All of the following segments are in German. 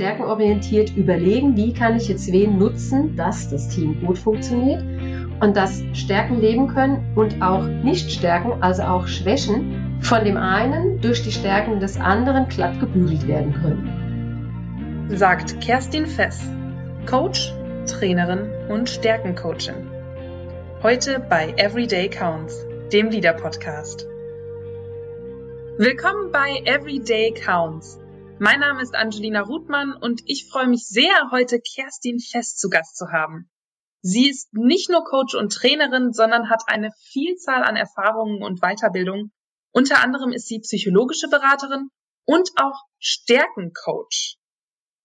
stärkenorientiert überlegen, wie kann ich jetzt wen nutzen, dass das Team gut funktioniert und dass Stärken leben können und auch Nicht-Stärken, also auch Schwächen, von dem einen durch die Stärken des anderen glatt gebügelt werden können. Sagt Kerstin Fess, Coach, Trainerin und Stärkencoachin. Heute bei Everyday Counts, dem Leader-Podcast. Willkommen bei Everyday Counts. Mein Name ist Angelina Ruthmann und ich freue mich sehr, heute Kerstin Fest zu Gast zu haben. Sie ist nicht nur Coach und Trainerin, sondern hat eine Vielzahl an Erfahrungen und Weiterbildung. Unter anderem ist sie psychologische Beraterin und auch Stärkencoach.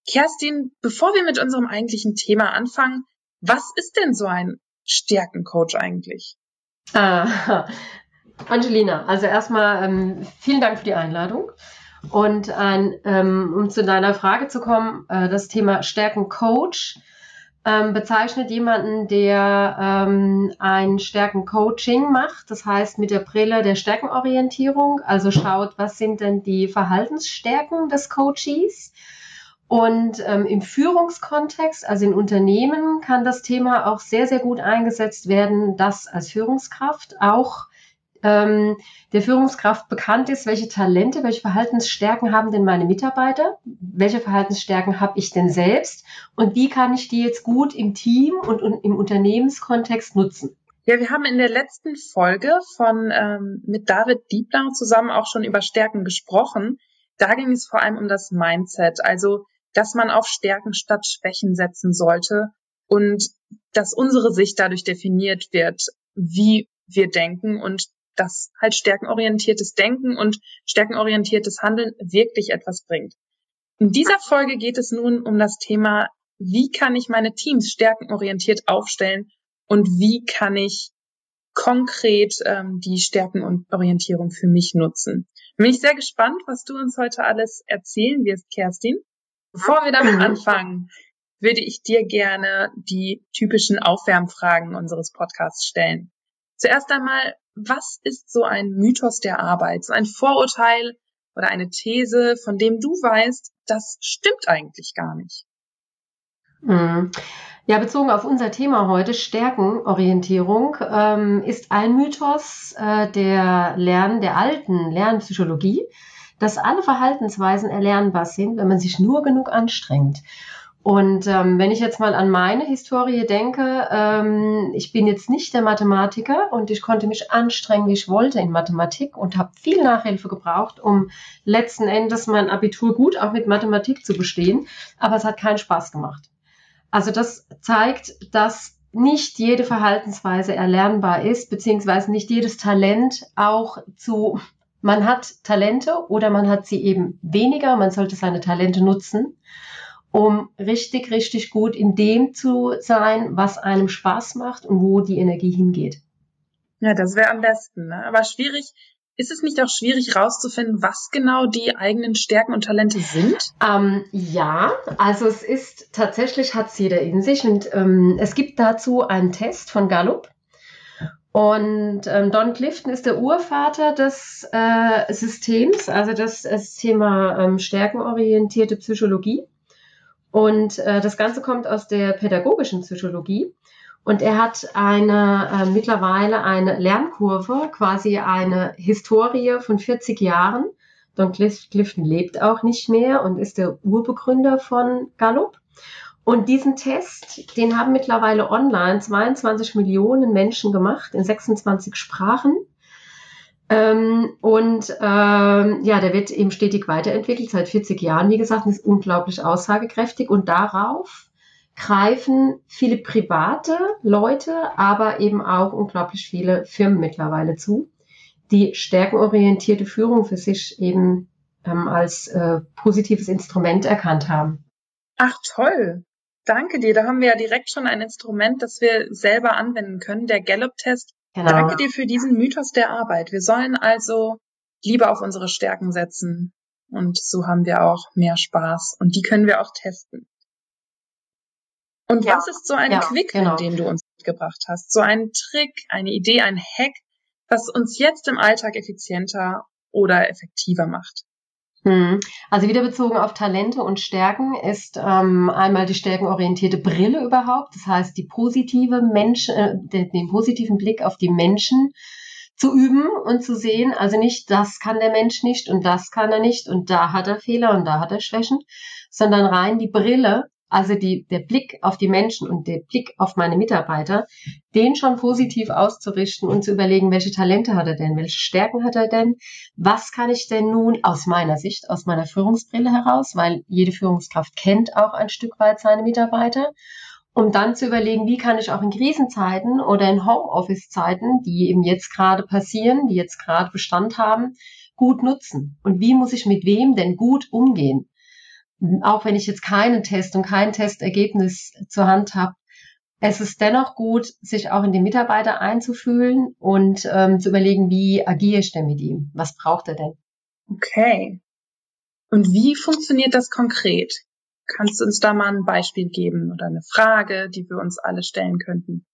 Kerstin, bevor wir mit unserem eigentlichen Thema anfangen, was ist denn so ein Stärkencoach eigentlich? Ah, Angelina, also erstmal ähm, vielen Dank für die Einladung. Und ein, ähm, um zu deiner Frage zu kommen, äh, das Thema Stärkencoach ähm, bezeichnet jemanden, der ähm, ein Stärkencoaching macht, das heißt mit der Brille der Stärkenorientierung, also schaut, was sind denn die Verhaltensstärken des Coaches. Und ähm, im Führungskontext, also in Unternehmen, kann das Thema auch sehr, sehr gut eingesetzt werden, dass als Führungskraft auch ähm, der Führungskraft bekannt ist, welche Talente, welche Verhaltensstärken haben denn meine Mitarbeiter, welche Verhaltensstärken habe ich denn selbst und wie kann ich die jetzt gut im Team und, und im Unternehmenskontext nutzen. Ja, wir haben in der letzten Folge von ähm, mit David Diebler zusammen auch schon über Stärken gesprochen. Da ging es vor allem um das Mindset, also dass man auf Stärken statt Schwächen setzen sollte und dass unsere Sicht dadurch definiert wird, wie wir denken und dass halt stärkenorientiertes Denken und stärkenorientiertes Handeln wirklich etwas bringt. In dieser Folge geht es nun um das Thema, wie kann ich meine Teams stärkenorientiert aufstellen und wie kann ich konkret ähm, die Stärkenorientierung für mich nutzen. Bin ich sehr gespannt, was du uns heute alles erzählen wirst, Kerstin. Bevor wir damit anfangen, würde ich dir gerne die typischen Aufwärmfragen unseres Podcasts stellen. Zuerst einmal, was ist so ein Mythos der Arbeit, so ein Vorurteil oder eine These, von dem du weißt, das stimmt eigentlich gar nicht? Mhm. Ja, bezogen auf unser Thema heute, Stärkenorientierung, ähm, ist ein Mythos äh, der Lern, der alten Lernpsychologie, dass alle Verhaltensweisen erlernbar sind, wenn man sich nur genug anstrengt. Und ähm, wenn ich jetzt mal an meine Historie denke, ähm, ich bin jetzt nicht der Mathematiker und ich konnte mich anstrengen, wie ich wollte in Mathematik und habe viel Nachhilfe gebraucht, um letzten Endes mein Abitur gut auch mit Mathematik zu bestehen. Aber es hat keinen Spaß gemacht. Also das zeigt, dass nicht jede Verhaltensweise erlernbar ist, beziehungsweise nicht jedes Talent auch zu, man hat Talente oder man hat sie eben weniger, man sollte seine Talente nutzen um richtig, richtig gut in dem zu sein, was einem Spaß macht und wo die Energie hingeht. Ja, das wäre am besten. Ne? Aber schwierig, ist es nicht auch schwierig herauszufinden, was genau die eigenen Stärken und Talente sind? Ähm, ja, also es ist tatsächlich, hat es jeder in sich und ähm, es gibt dazu einen Test von Gallup. Und ähm, Don Clifton ist der Urvater des äh, Systems, also das, das Thema ähm, stärkenorientierte Psychologie. Und äh, das Ganze kommt aus der pädagogischen Psychologie. Und er hat eine äh, mittlerweile eine Lernkurve, quasi eine Historie von 40 Jahren. Don Clifton lebt auch nicht mehr und ist der Urbegründer von Gallup. Und diesen Test, den haben mittlerweile online 22 Millionen Menschen gemacht in 26 Sprachen. Ähm, und ähm, ja, der wird eben stetig weiterentwickelt, seit 40 Jahren, wie gesagt, und ist unglaublich aussagekräftig. Und darauf greifen viele private Leute, aber eben auch unglaublich viele Firmen mittlerweile zu, die stärkenorientierte Führung für sich eben ähm, als äh, positives Instrument erkannt haben. Ach toll. Danke dir. Da haben wir ja direkt schon ein Instrument, das wir selber anwenden können. Der Gallup-Test Genau. Danke dir für diesen Mythos der Arbeit. Wir sollen also lieber auf unsere Stärken setzen. Und so haben wir auch mehr Spaß. Und die können wir auch testen. Und ja. was ist so ein ja, Quick, genau. den du uns mitgebracht hast? So ein Trick, eine Idee, ein Hack, was uns jetzt im Alltag effizienter oder effektiver macht? Hm. Also wieder bezogen auf Talente und Stärken ist ähm, einmal die stärkenorientierte Brille überhaupt, das heißt die positive Mensch, äh, den, den positiven Blick auf die Menschen zu üben und zu sehen, also nicht, das kann der Mensch nicht und das kann er nicht und da hat er Fehler und da hat er Schwächen, sondern rein die Brille also die, der Blick auf die Menschen und der Blick auf meine Mitarbeiter, den schon positiv auszurichten und zu überlegen, welche Talente hat er denn, welche Stärken hat er denn, was kann ich denn nun aus meiner Sicht, aus meiner Führungsbrille heraus, weil jede Führungskraft kennt auch ein Stück weit seine Mitarbeiter, um dann zu überlegen, wie kann ich auch in Krisenzeiten oder in Homeoffice-Zeiten, die eben jetzt gerade passieren, die jetzt gerade Bestand haben, gut nutzen? Und wie muss ich mit wem denn gut umgehen auch wenn ich jetzt keinen Test und kein Testergebnis zur Hand habe, es ist dennoch gut, sich auch in den Mitarbeiter einzufühlen und ähm, zu überlegen, wie agiere ich denn mit ihm? Was braucht er denn? Okay. Und wie funktioniert das konkret? Kannst du uns da mal ein Beispiel geben oder eine Frage, die wir uns alle stellen könnten?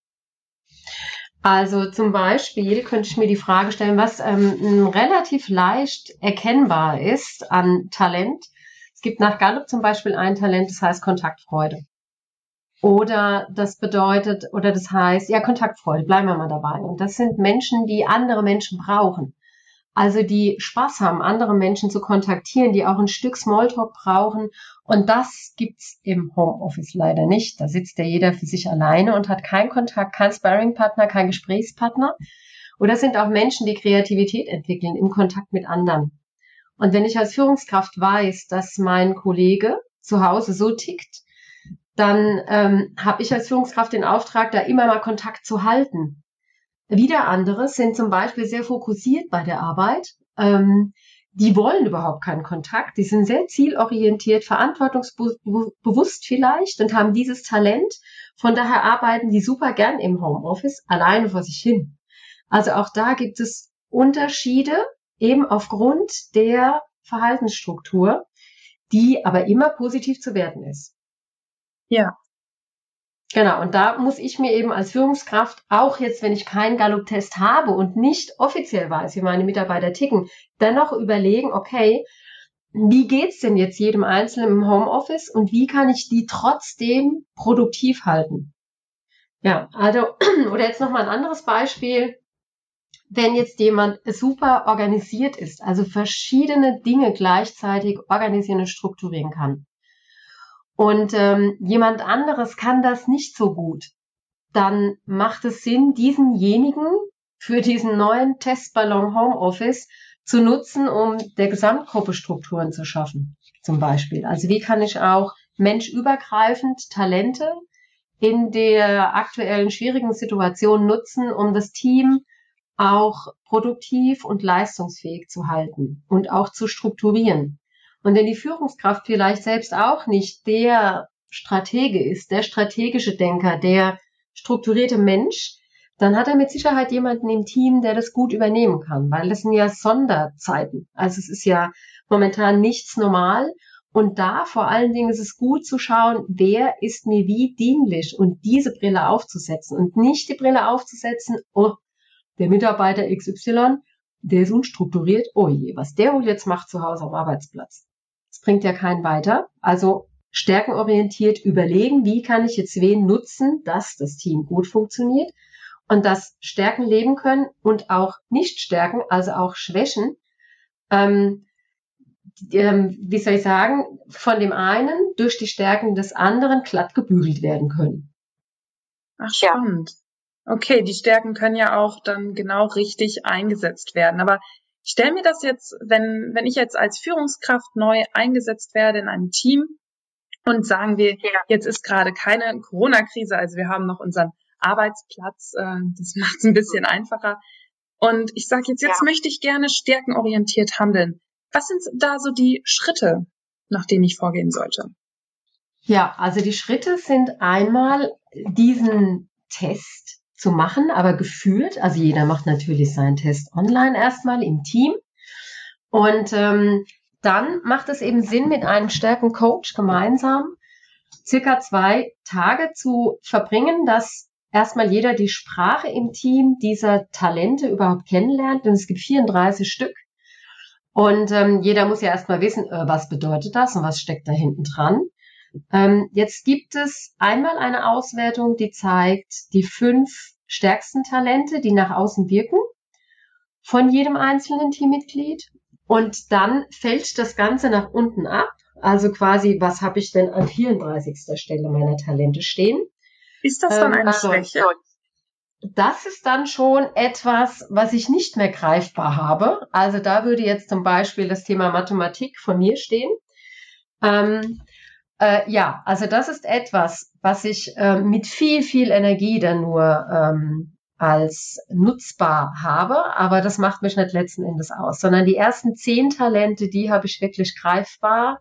Also zum Beispiel könnte ich mir die Frage stellen, was ähm, relativ leicht erkennbar ist an Talent, gibt nach Gallup zum Beispiel ein Talent, das heißt Kontaktfreude. Oder das bedeutet, oder das heißt, ja, Kontaktfreude, bleiben wir mal dabei. Und das sind Menschen, die andere Menschen brauchen. Also die Spaß haben, andere Menschen zu kontaktieren, die auch ein Stück Smalltalk brauchen. Und das gibt's im Homeoffice leider nicht. Da sitzt ja jeder für sich alleine und hat keinen Kontakt, keinen Sparringpartner, keinen Gesprächspartner. Oder sind auch Menschen, die Kreativität entwickeln im Kontakt mit anderen. Und wenn ich als Führungskraft weiß, dass mein Kollege zu Hause so tickt, dann ähm, habe ich als Führungskraft den Auftrag, da immer mal Kontakt zu halten. Wieder andere sind zum Beispiel sehr fokussiert bei der Arbeit. Ähm, die wollen überhaupt keinen Kontakt. Die sind sehr zielorientiert, verantwortungsbewusst vielleicht und haben dieses Talent. Von daher arbeiten die super gern im Homeoffice, alleine vor sich hin. Also auch da gibt es Unterschiede eben aufgrund der Verhaltensstruktur, die aber immer positiv zu werten ist. Ja. Genau, und da muss ich mir eben als Führungskraft, auch jetzt, wenn ich keinen Gallup-Test habe und nicht offiziell weiß, wie meine Mitarbeiter ticken, dennoch überlegen, okay, wie geht's denn jetzt jedem Einzelnen im Homeoffice und wie kann ich die trotzdem produktiv halten? Ja, also, oder jetzt nochmal ein anderes Beispiel wenn jetzt jemand super organisiert ist, also verschiedene Dinge gleichzeitig organisieren und strukturieren kann. Und ähm, jemand anderes kann das nicht so gut, dann macht es Sinn, diesenjenigen für diesen neuen Testballon Homeoffice zu nutzen, um der Gesamtgruppe Strukturen zu schaffen, zum Beispiel. Also wie kann ich auch menschübergreifend Talente in der aktuellen schwierigen Situation nutzen, um das Team auch produktiv und leistungsfähig zu halten und auch zu strukturieren. Und wenn die Führungskraft vielleicht selbst auch nicht der Stratege ist, der strategische Denker, der strukturierte Mensch, dann hat er mit Sicherheit jemanden im Team, der das gut übernehmen kann, weil das sind ja Sonderzeiten. Also es ist ja momentan nichts normal. Und da vor allen Dingen ist es gut zu schauen, wer ist mir wie dienlich und diese Brille aufzusetzen und nicht die Brille aufzusetzen, oh, der Mitarbeiter XY, der ist unstrukturiert, oh je, was der wohl jetzt macht zu Hause am Arbeitsplatz. Das bringt ja keinen weiter. Also stärkenorientiert überlegen, wie kann ich jetzt wen nutzen, dass das Team gut funktioniert und dass Stärken leben können und auch nicht Stärken, also auch Schwächen, ähm, ähm, wie soll ich sagen, von dem einen durch die Stärken des anderen glatt gebügelt werden können. Ach, spannend. Okay, die Stärken können ja auch dann genau richtig eingesetzt werden. Aber ich stelle mir das jetzt, wenn, wenn ich jetzt als Führungskraft neu eingesetzt werde in einem Team und sagen wir, ja. jetzt ist gerade keine Corona-Krise, also wir haben noch unseren Arbeitsplatz, äh, das macht es ein bisschen einfacher. Und ich sage jetzt, jetzt ja. möchte ich gerne stärkenorientiert handeln. Was sind da so die Schritte, nach denen ich vorgehen sollte? Ja, also die Schritte sind einmal diesen Test zu machen, aber geführt. Also jeder macht natürlich seinen Test online erstmal im Team. Und ähm, dann macht es eben Sinn, mit einem stärken Coach gemeinsam circa zwei Tage zu verbringen, dass erstmal jeder die Sprache im Team dieser Talente überhaupt kennenlernt. Denn es gibt 34 Stück. Und ähm, jeder muss ja erstmal wissen, äh, was bedeutet das und was steckt da hinten dran. Ähm, jetzt gibt es einmal eine Auswertung, die zeigt die fünf stärksten Talente, die nach außen wirken von jedem einzelnen Teammitglied. Und dann fällt das Ganze nach unten ab. Also quasi, was habe ich denn an 34. Stelle meiner Talente stehen? Ist das dann ähm, eine also, Schwäche? Das ist dann schon etwas, was ich nicht mehr greifbar habe. Also da würde jetzt zum Beispiel das Thema Mathematik von mir stehen. Ähm, äh, ja, also das ist etwas, was ich äh, mit viel, viel Energie dann nur ähm, als nutzbar habe, aber das macht mich nicht letzten Endes aus, sondern die ersten zehn Talente, die habe ich wirklich greifbar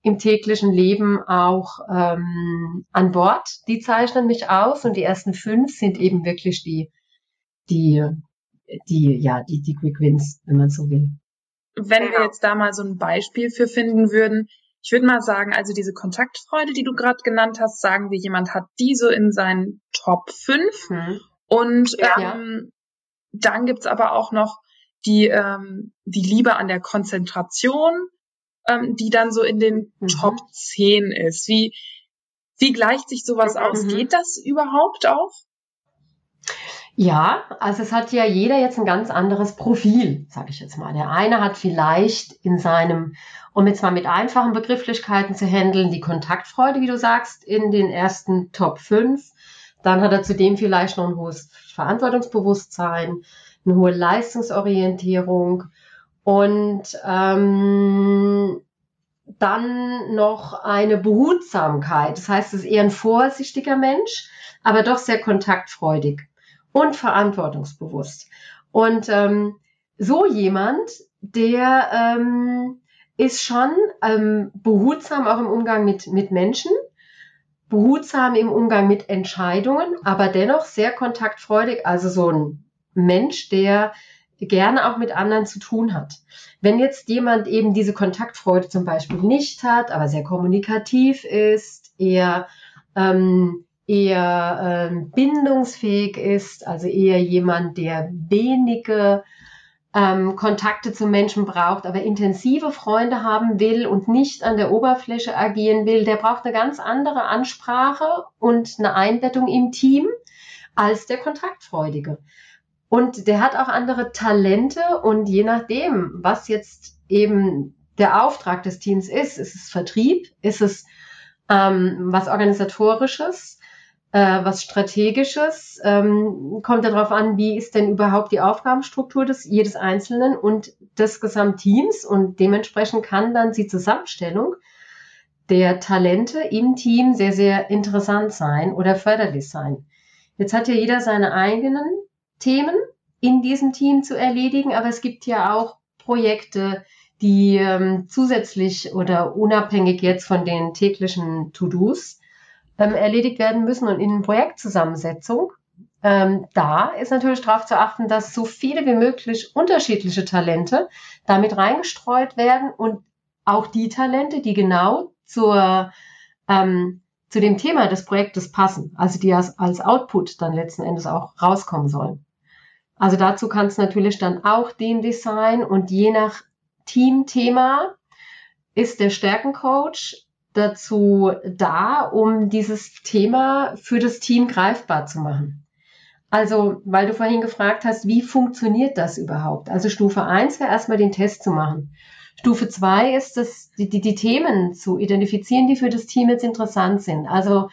im täglichen Leben auch ähm, an Bord. Die zeichnen mich aus und die ersten fünf sind eben wirklich die, die, die, ja, die, die Quick Wins, wenn man so will. Wenn wir genau. jetzt da mal so ein Beispiel für finden würden, ich würde mal sagen, also diese Kontaktfreude, die du gerade genannt hast, sagen wir, jemand hat die so in seinen Top 5 mhm. und ja. ähm, dann gibt's aber auch noch die, ähm, die Liebe an der Konzentration, ähm, die dann so in den mhm. Top 10 ist. Wie, wie gleicht sich sowas mhm. aus? Geht das überhaupt auch? Ja, also es hat ja jeder jetzt ein ganz anderes Profil, sage ich jetzt mal. Der eine hat vielleicht in seinem, um jetzt mal mit einfachen Begrifflichkeiten zu handeln, die Kontaktfreude, wie du sagst, in den ersten Top 5. Dann hat er zudem vielleicht noch ein hohes Verantwortungsbewusstsein, eine hohe Leistungsorientierung und ähm, dann noch eine Behutsamkeit. Das heißt, es ist eher ein vorsichtiger Mensch, aber doch sehr kontaktfreudig und verantwortungsbewusst. Und ähm, so jemand, der ähm, ist schon ähm, behutsam auch im Umgang mit, mit Menschen, behutsam im Umgang mit Entscheidungen, aber dennoch sehr kontaktfreudig, also so ein Mensch, der gerne auch mit anderen zu tun hat. Wenn jetzt jemand eben diese Kontaktfreude zum Beispiel nicht hat, aber sehr kommunikativ ist, eher ähm, eher ähm, bindungsfähig ist, also eher jemand, der wenige ähm, Kontakte zu Menschen braucht, aber intensive Freunde haben will und nicht an der Oberfläche agieren will, der braucht eine ganz andere Ansprache und eine Einbettung im Team als der Kontaktfreudige. Und der hat auch andere Talente und je nachdem, was jetzt eben der Auftrag des Teams ist, ist es Vertrieb, ist es ähm, was organisatorisches, äh, was Strategisches. Ähm, kommt darauf an, wie ist denn überhaupt die Aufgabenstruktur des jedes Einzelnen und des Gesamtteams und dementsprechend kann dann die Zusammenstellung der Talente im Team sehr, sehr interessant sein oder förderlich sein. Jetzt hat ja jeder seine eigenen Themen in diesem Team zu erledigen, aber es gibt ja auch Projekte, die ähm, zusätzlich oder unabhängig jetzt von den täglichen To-Dos ähm, erledigt werden müssen und in Projektzusammensetzung. Ähm, da ist natürlich darauf zu achten, dass so viele wie möglich unterschiedliche Talente damit reingestreut werden und auch die Talente, die genau zur, ähm, zu dem Thema des Projektes passen, also die als, als Output dann letzten Endes auch rauskommen sollen. Also dazu kann es natürlich dann auch den Design und je nach Teamthema ist der Stärkencoach dazu da, um dieses Thema für das Team greifbar zu machen. Also, weil du vorhin gefragt hast, wie funktioniert das überhaupt? Also Stufe 1 wäre erstmal den Test zu machen. Stufe 2 ist es, die, die, die Themen zu identifizieren, die für das Team jetzt interessant sind. Also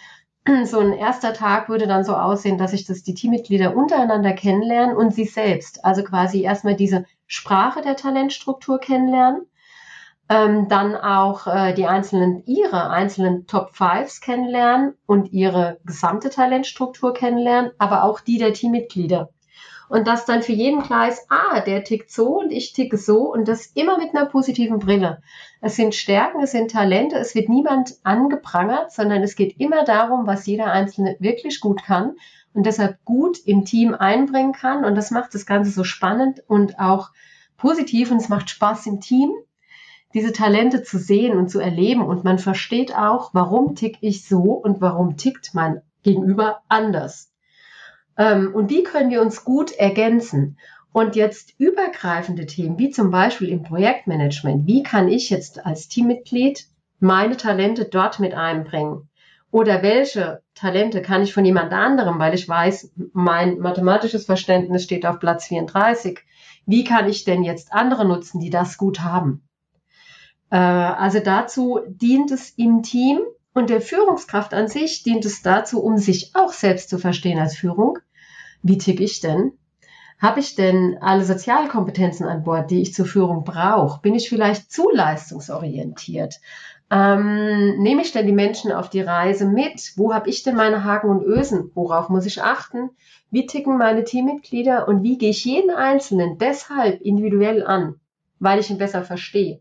so ein erster Tag würde dann so aussehen, dass sich das die Teammitglieder untereinander kennenlernen und sie selbst. Also quasi erstmal diese Sprache der Talentstruktur kennenlernen ähm, dann auch äh, die einzelnen, ihre einzelnen Top Fives kennenlernen und ihre gesamte Talentstruktur kennenlernen, aber auch die der Teammitglieder. Und das dann für jeden klar ist, ah, der tickt so und ich ticke so und das immer mit einer positiven Brille. Es sind Stärken, es sind Talente, es wird niemand angeprangert, sondern es geht immer darum, was jeder Einzelne wirklich gut kann und deshalb gut im Team einbringen kann. Und das macht das Ganze so spannend und auch positiv und es macht Spaß im Team diese Talente zu sehen und zu erleben und man versteht auch, warum tick ich so und warum tickt mein Gegenüber anders. Ähm, und wie können wir uns gut ergänzen? Und jetzt übergreifende Themen, wie zum Beispiel im Projektmanagement. Wie kann ich jetzt als Teammitglied meine Talente dort mit einbringen? Oder welche Talente kann ich von jemand anderem, weil ich weiß, mein mathematisches Verständnis steht auf Platz 34. Wie kann ich denn jetzt andere nutzen, die das gut haben? Äh, also dazu dient es im Team und der Führungskraft an sich dient es dazu, um sich auch selbst zu verstehen als Führung. Wie tick ich denn? Habe ich denn alle Sozialkompetenzen an Bord, die ich zur Führung brauche? Bin ich vielleicht zu leistungsorientiert? Ähm, nehme ich denn die Menschen auf die Reise mit? Wo habe ich denn meine Haken und Ösen? Worauf muss ich achten? Wie ticken meine Teammitglieder und wie gehe ich jeden Einzelnen deshalb individuell an, weil ich ihn besser verstehe?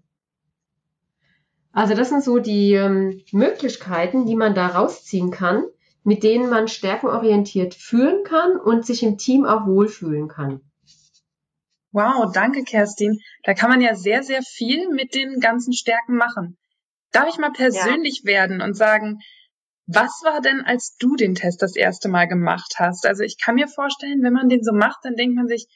Also das sind so die ähm, Möglichkeiten, die man da rausziehen kann, mit denen man stärkenorientiert fühlen kann und sich im Team auch wohlfühlen kann. Wow, danke Kerstin. Da kann man ja sehr, sehr viel mit den ganzen Stärken machen. Darf ich mal persönlich ja. werden und sagen, was war denn, als du den Test das erste Mal gemacht hast? Also ich kann mir vorstellen, wenn man den so macht, dann denkt man sich,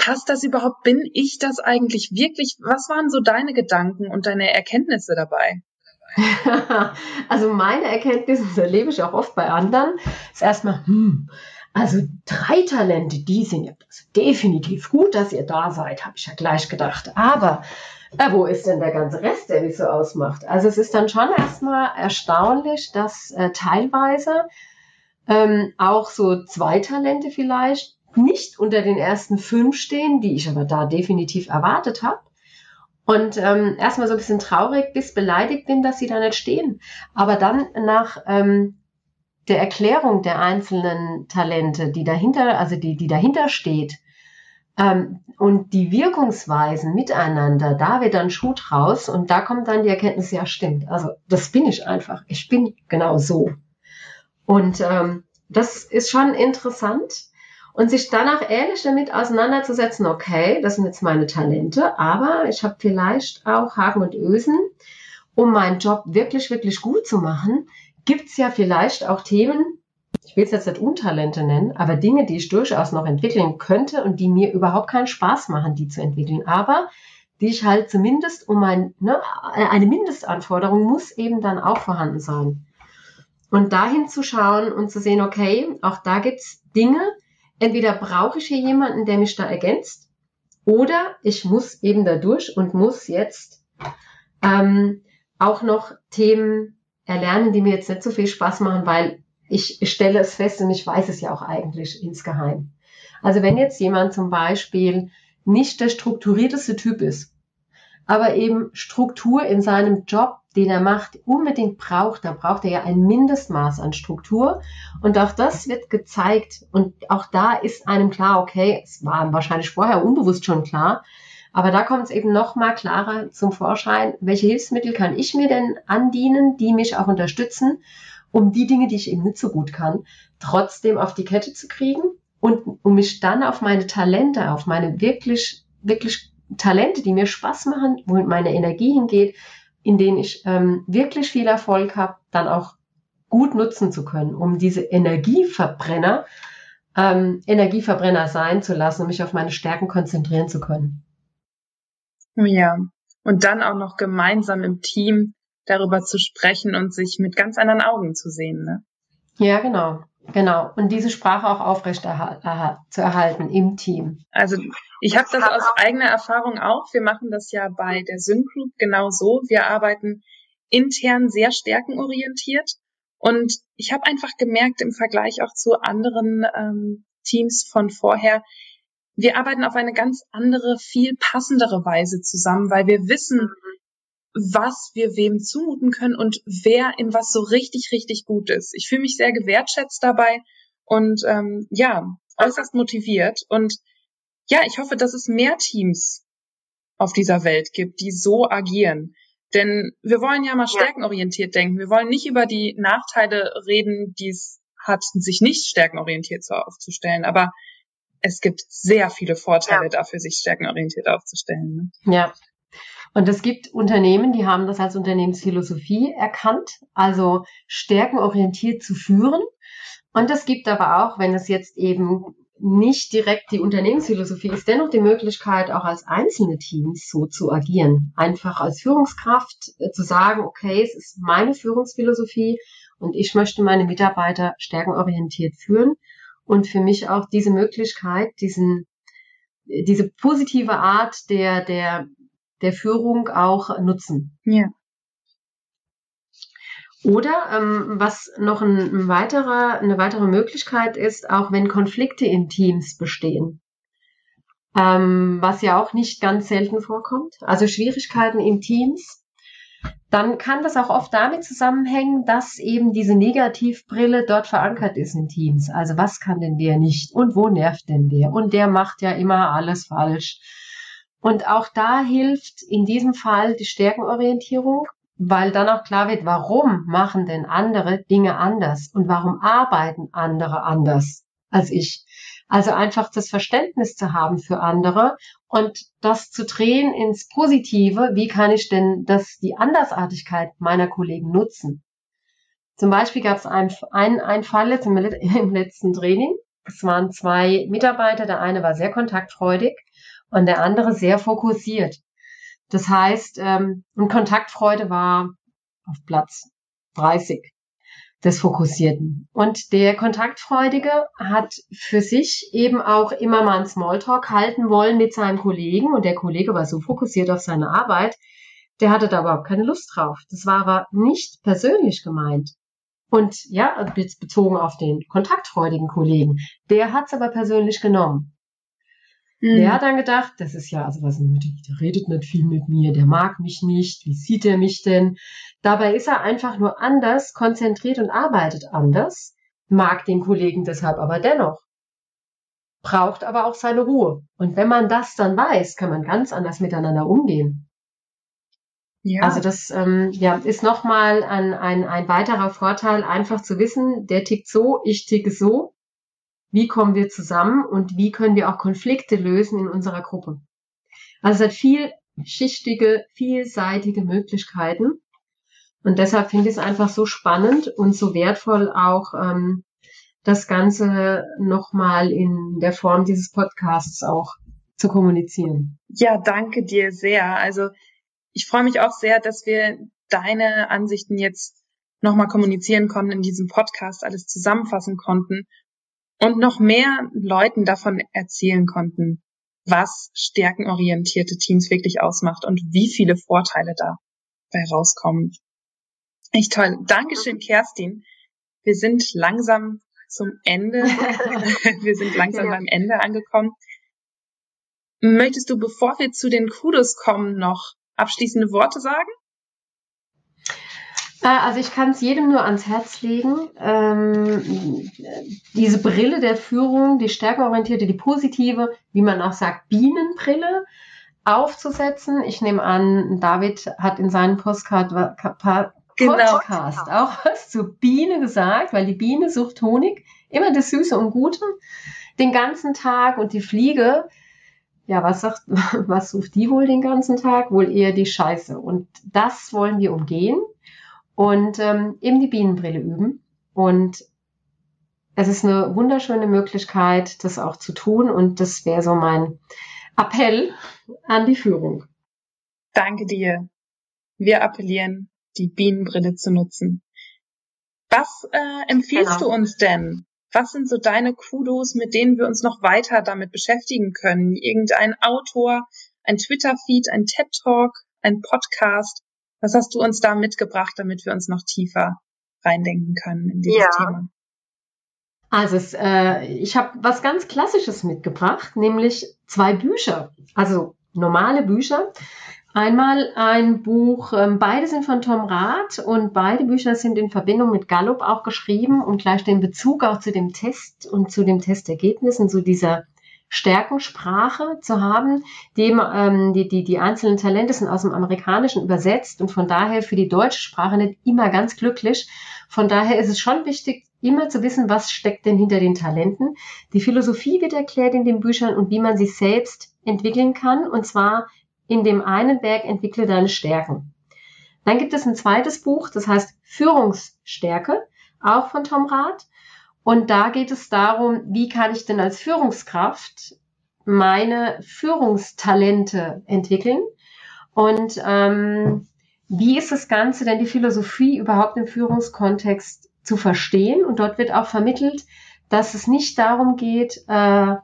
passt das überhaupt? Bin ich das eigentlich wirklich? Was waren so deine Gedanken und deine Erkenntnisse dabei? also meine Erkenntnisse, das erlebe ich auch oft bei anderen, ist erstmal, hm, also drei Talente, die sind ja definitiv gut, dass ihr da seid, habe ich ja gleich gedacht. Aber äh, wo ist denn der ganze Rest, der mich so ausmacht? Also es ist dann schon erstmal erstaunlich, dass äh, teilweise ähm, auch so zwei Talente vielleicht nicht unter den ersten fünf stehen, die ich aber da definitiv erwartet habe und ähm, erstmal so ein bisschen traurig bis beleidigt bin, dass sie da nicht stehen. Aber dann nach ähm, der Erklärung der einzelnen Talente, die dahinter, also die, die dahinter steht, ähm, und die Wirkungsweisen miteinander, da wird dann Schuh draus und da kommt dann die Erkenntnis, ja stimmt, also das bin ich einfach. Ich bin genau so. Und ähm, das ist schon interessant, und sich danach ehrlich damit auseinanderzusetzen, okay, das sind jetzt meine Talente, aber ich habe vielleicht auch Haken und Ösen, um meinen Job wirklich, wirklich gut zu machen, gibt's ja vielleicht auch Themen, ich will es jetzt nicht Untalente nennen, aber Dinge, die ich durchaus noch entwickeln könnte und die mir überhaupt keinen Spaß machen, die zu entwickeln, aber die ich halt zumindest um ein, ne, eine Mindestanforderung muss eben dann auch vorhanden sein. Und dahin zu schauen und zu sehen, okay, auch da gibt's Dinge, entweder brauche ich hier jemanden, der mich da ergänzt, oder ich muss eben da durch und muss jetzt ähm, auch noch Themen erlernen, die mir jetzt nicht so viel Spaß machen, weil ich, ich stelle es fest und ich weiß es ja auch eigentlich insgeheim. Also wenn jetzt jemand zum Beispiel nicht der strukturierteste Typ ist, aber eben Struktur in seinem Job den er macht, unbedingt braucht, da braucht er ja ein Mindestmaß an Struktur. Und auch das wird gezeigt. Und auch da ist einem klar, okay, es war wahrscheinlich vorher unbewusst schon klar, aber da kommt es eben noch mal klarer zum Vorschein, welche Hilfsmittel kann ich mir denn andienen, die mich auch unterstützen, um die Dinge, die ich eben nicht so gut kann, trotzdem auf die Kette zu kriegen und um mich dann auf meine Talente, auf meine wirklich, wirklich Talente, die mir Spaß machen, wo meine Energie hingeht, in denen ich ähm, wirklich viel Erfolg habe, dann auch gut nutzen zu können, um diese Energieverbrenner ähm, Energieverbrenner sein zu lassen und mich auf meine Stärken konzentrieren zu können. Ja, und dann auch noch gemeinsam im Team darüber zu sprechen und sich mit ganz anderen Augen zu sehen. Ne? Ja, genau. Genau. Und diese Sprache auch aufrecht zu erhalten im Team. Also ich habe das aus eigener Erfahrung auch. Wir machen das ja bei der Syn Group genau so. Wir arbeiten intern sehr stärkenorientiert. Und ich habe einfach gemerkt im Vergleich auch zu anderen ähm, Teams von vorher, wir arbeiten auf eine ganz andere, viel passendere Weise zusammen, weil wir wissen, was wir wem zumuten können und wer in was so richtig, richtig gut ist. Ich fühle mich sehr gewertschätzt dabei und ähm, ja, äußerst motiviert. Und ja, ich hoffe, dass es mehr Teams auf dieser Welt gibt, die so agieren. Denn wir wollen ja mal stärkenorientiert denken. Wir wollen nicht über die Nachteile reden, die es hat, sich nicht stärkenorientiert so aufzustellen. Aber es gibt sehr viele Vorteile ja. dafür, sich stärkenorientiert aufzustellen. Ne? Ja. Und es gibt Unternehmen, die haben das als Unternehmensphilosophie erkannt, also stärkenorientiert zu führen. Und es gibt aber auch, wenn es jetzt eben nicht direkt die Unternehmensphilosophie, ist dennoch die Möglichkeit, auch als einzelne Teams so zu agieren. Einfach als Führungskraft äh, zu sagen, okay, es ist meine Führungsphilosophie und ich möchte meine Mitarbeiter stärkenorientiert führen und für mich auch diese Möglichkeit, diesen, diese positive Art der, der, der Führung auch nutzen. Ja. Oder ähm, was noch ein weiterer, eine weitere Möglichkeit ist, auch wenn Konflikte in Teams bestehen, ähm, was ja auch nicht ganz selten vorkommt, also Schwierigkeiten in Teams, dann kann das auch oft damit zusammenhängen, dass eben diese Negativbrille dort verankert ist in Teams. Also was kann denn der nicht und wo nervt denn der? Und der macht ja immer alles falsch. Und auch da hilft in diesem Fall die Stärkenorientierung weil dann auch klar wird, warum machen denn andere Dinge anders und warum arbeiten andere anders als ich. Also einfach das Verständnis zu haben für andere und das zu drehen ins Positive. Wie kann ich denn das, die Andersartigkeit meiner Kollegen nutzen? Zum Beispiel gab es einen, einen, Fall jetzt im, im letzten Training. Es waren zwei Mitarbeiter. Der eine war sehr kontaktfreudig und der andere sehr fokussiert. Das heißt, ähm, und Kontaktfreude war auf Platz 30 des Fokussierten. Und der Kontaktfreudige hat für sich eben auch immer mal einen Smalltalk halten wollen mit seinem Kollegen und der Kollege war so fokussiert auf seine Arbeit, der hatte da überhaupt keine Lust drauf. Das war aber nicht persönlich gemeint. Und ja, bezogen auf den kontaktfreudigen Kollegen. Der hat es aber persönlich genommen. Mhm. Der hat dann gedacht, das ist ja, also was mit der redet nicht viel mit mir, der mag mich nicht, wie sieht er mich denn? Dabei ist er einfach nur anders, konzentriert und arbeitet anders, mag den Kollegen deshalb aber dennoch. Braucht aber auch seine Ruhe. Und wenn man das dann weiß, kann man ganz anders miteinander umgehen. Ja. Also das ähm, ja, ist nochmal ein, ein, ein weiterer Vorteil, einfach zu wissen, der tickt so, ich ticke so wie kommen wir zusammen und wie können wir auch Konflikte lösen in unserer Gruppe. Also es hat vielschichtige, vielseitige Möglichkeiten. Und deshalb finde ich es einfach so spannend und so wertvoll auch ähm, das Ganze nochmal in der Form dieses Podcasts auch zu kommunizieren. Ja, danke dir sehr. Also ich freue mich auch sehr, dass wir deine Ansichten jetzt nochmal kommunizieren konnten, in diesem Podcast alles zusammenfassen konnten und noch mehr Leuten davon erzählen konnten, was stärkenorientierte Teams wirklich ausmacht und wie viele Vorteile dabei rauskommen. Echt toll. Dankeschön, Kerstin. Wir sind langsam zum Ende. wir sind langsam ja. beim Ende angekommen. Möchtest du, bevor wir zu den Kudos kommen, noch abschließende Worte sagen? Äh, also ich kann es jedem nur ans Herz legen. Ähm, diese Brille der Führung, die stärkeorientierte, die positive, wie man auch sagt, Bienenbrille aufzusetzen. Ich nehme an, David hat in seinem Postcard, genau. Podcast auch was zur Biene gesagt, weil die Biene sucht Honig, immer das Süße und Gute, den ganzen Tag und die Fliege, ja, was sagt, was sucht die wohl den ganzen Tag? Wohl eher die Scheiße. Und das wollen wir umgehen und ähm, eben die Bienenbrille üben. Und es ist eine wunderschöne Möglichkeit, das auch zu tun. Und das wäre so mein Appell an die Führung. Danke dir. Wir appellieren, die Bienenbrille zu nutzen. Was äh, empfiehlst genau. du uns denn? Was sind so deine Kudos, mit denen wir uns noch weiter damit beschäftigen können? Irgendein Autor, ein Twitter-Feed, ein TED-Talk, ein Podcast? Was hast du uns da mitgebracht, damit wir uns noch tiefer reindenken können in dieses ja. Thema? Also es, äh, ich habe was ganz Klassisches mitgebracht, nämlich zwei Bücher, also normale Bücher. Einmal ein Buch, ähm, beide sind von Tom Rath und beide Bücher sind in Verbindung mit Gallup auch geschrieben und gleich den Bezug auch zu dem Test und zu dem Testergebnissen, zu dieser Stärkensprache zu haben. Die, ähm, die, die, die einzelnen Talente sind aus dem Amerikanischen übersetzt und von daher für die deutsche Sprache nicht immer ganz glücklich. Von daher ist es schon wichtig, immer zu wissen, was steckt denn hinter den Talenten. Die Philosophie wird erklärt in den Büchern und wie man sich selbst entwickeln kann. Und zwar in dem einen Werk entwickle deine Stärken. Dann gibt es ein zweites Buch, das heißt Führungsstärke, auch von Tom Rath. Und da geht es darum, wie kann ich denn als Führungskraft meine Führungstalente entwickeln und ähm, wie ist das Ganze denn die Philosophie überhaupt im Führungskontext zu verstehen? Und dort wird auch vermittelt, dass es nicht darum geht, äh,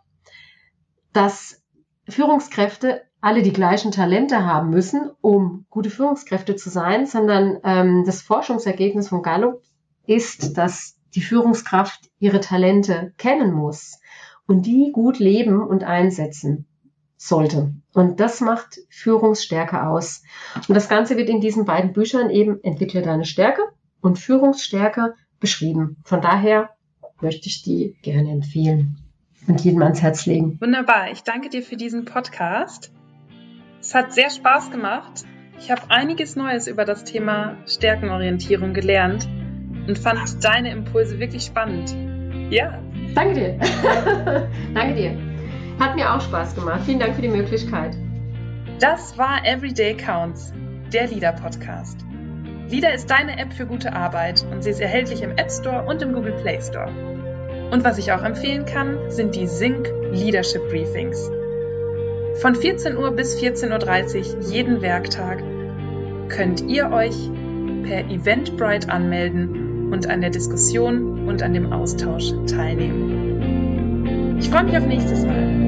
dass Führungskräfte alle die gleichen Talente haben müssen, um gute Führungskräfte zu sein, sondern ähm, das Forschungsergebnis von Gallup ist, dass die Führungskraft ihre Talente kennen muss und die gut leben und einsetzen sollte. Und das macht Führungsstärke aus. Und das Ganze wird in diesen beiden Büchern eben Entwickle deine Stärke und Führungsstärke beschrieben. Von daher möchte ich die gerne empfehlen und jedem ans Herz legen. Wunderbar. Ich danke dir für diesen Podcast. Es hat sehr Spaß gemacht. Ich habe einiges Neues über das Thema Stärkenorientierung gelernt und fand deine Impulse wirklich spannend. Ja. Danke dir. danke dir. Hat mir auch Spaß gemacht. Vielen Dank für die Möglichkeit. Das war Everyday Counts, der Leader Podcast. Leader ist deine App für gute Arbeit und sie ist erhältlich im App Store und im Google Play Store. Und was ich auch empfehlen kann, sind die Sync Leadership Briefings. Von 14 Uhr bis 14.30 Uhr jeden Werktag könnt ihr euch per Eventbrite anmelden und an der Diskussion und an dem Austausch teilnehmen. Ich freue mich auf nächstes Mal.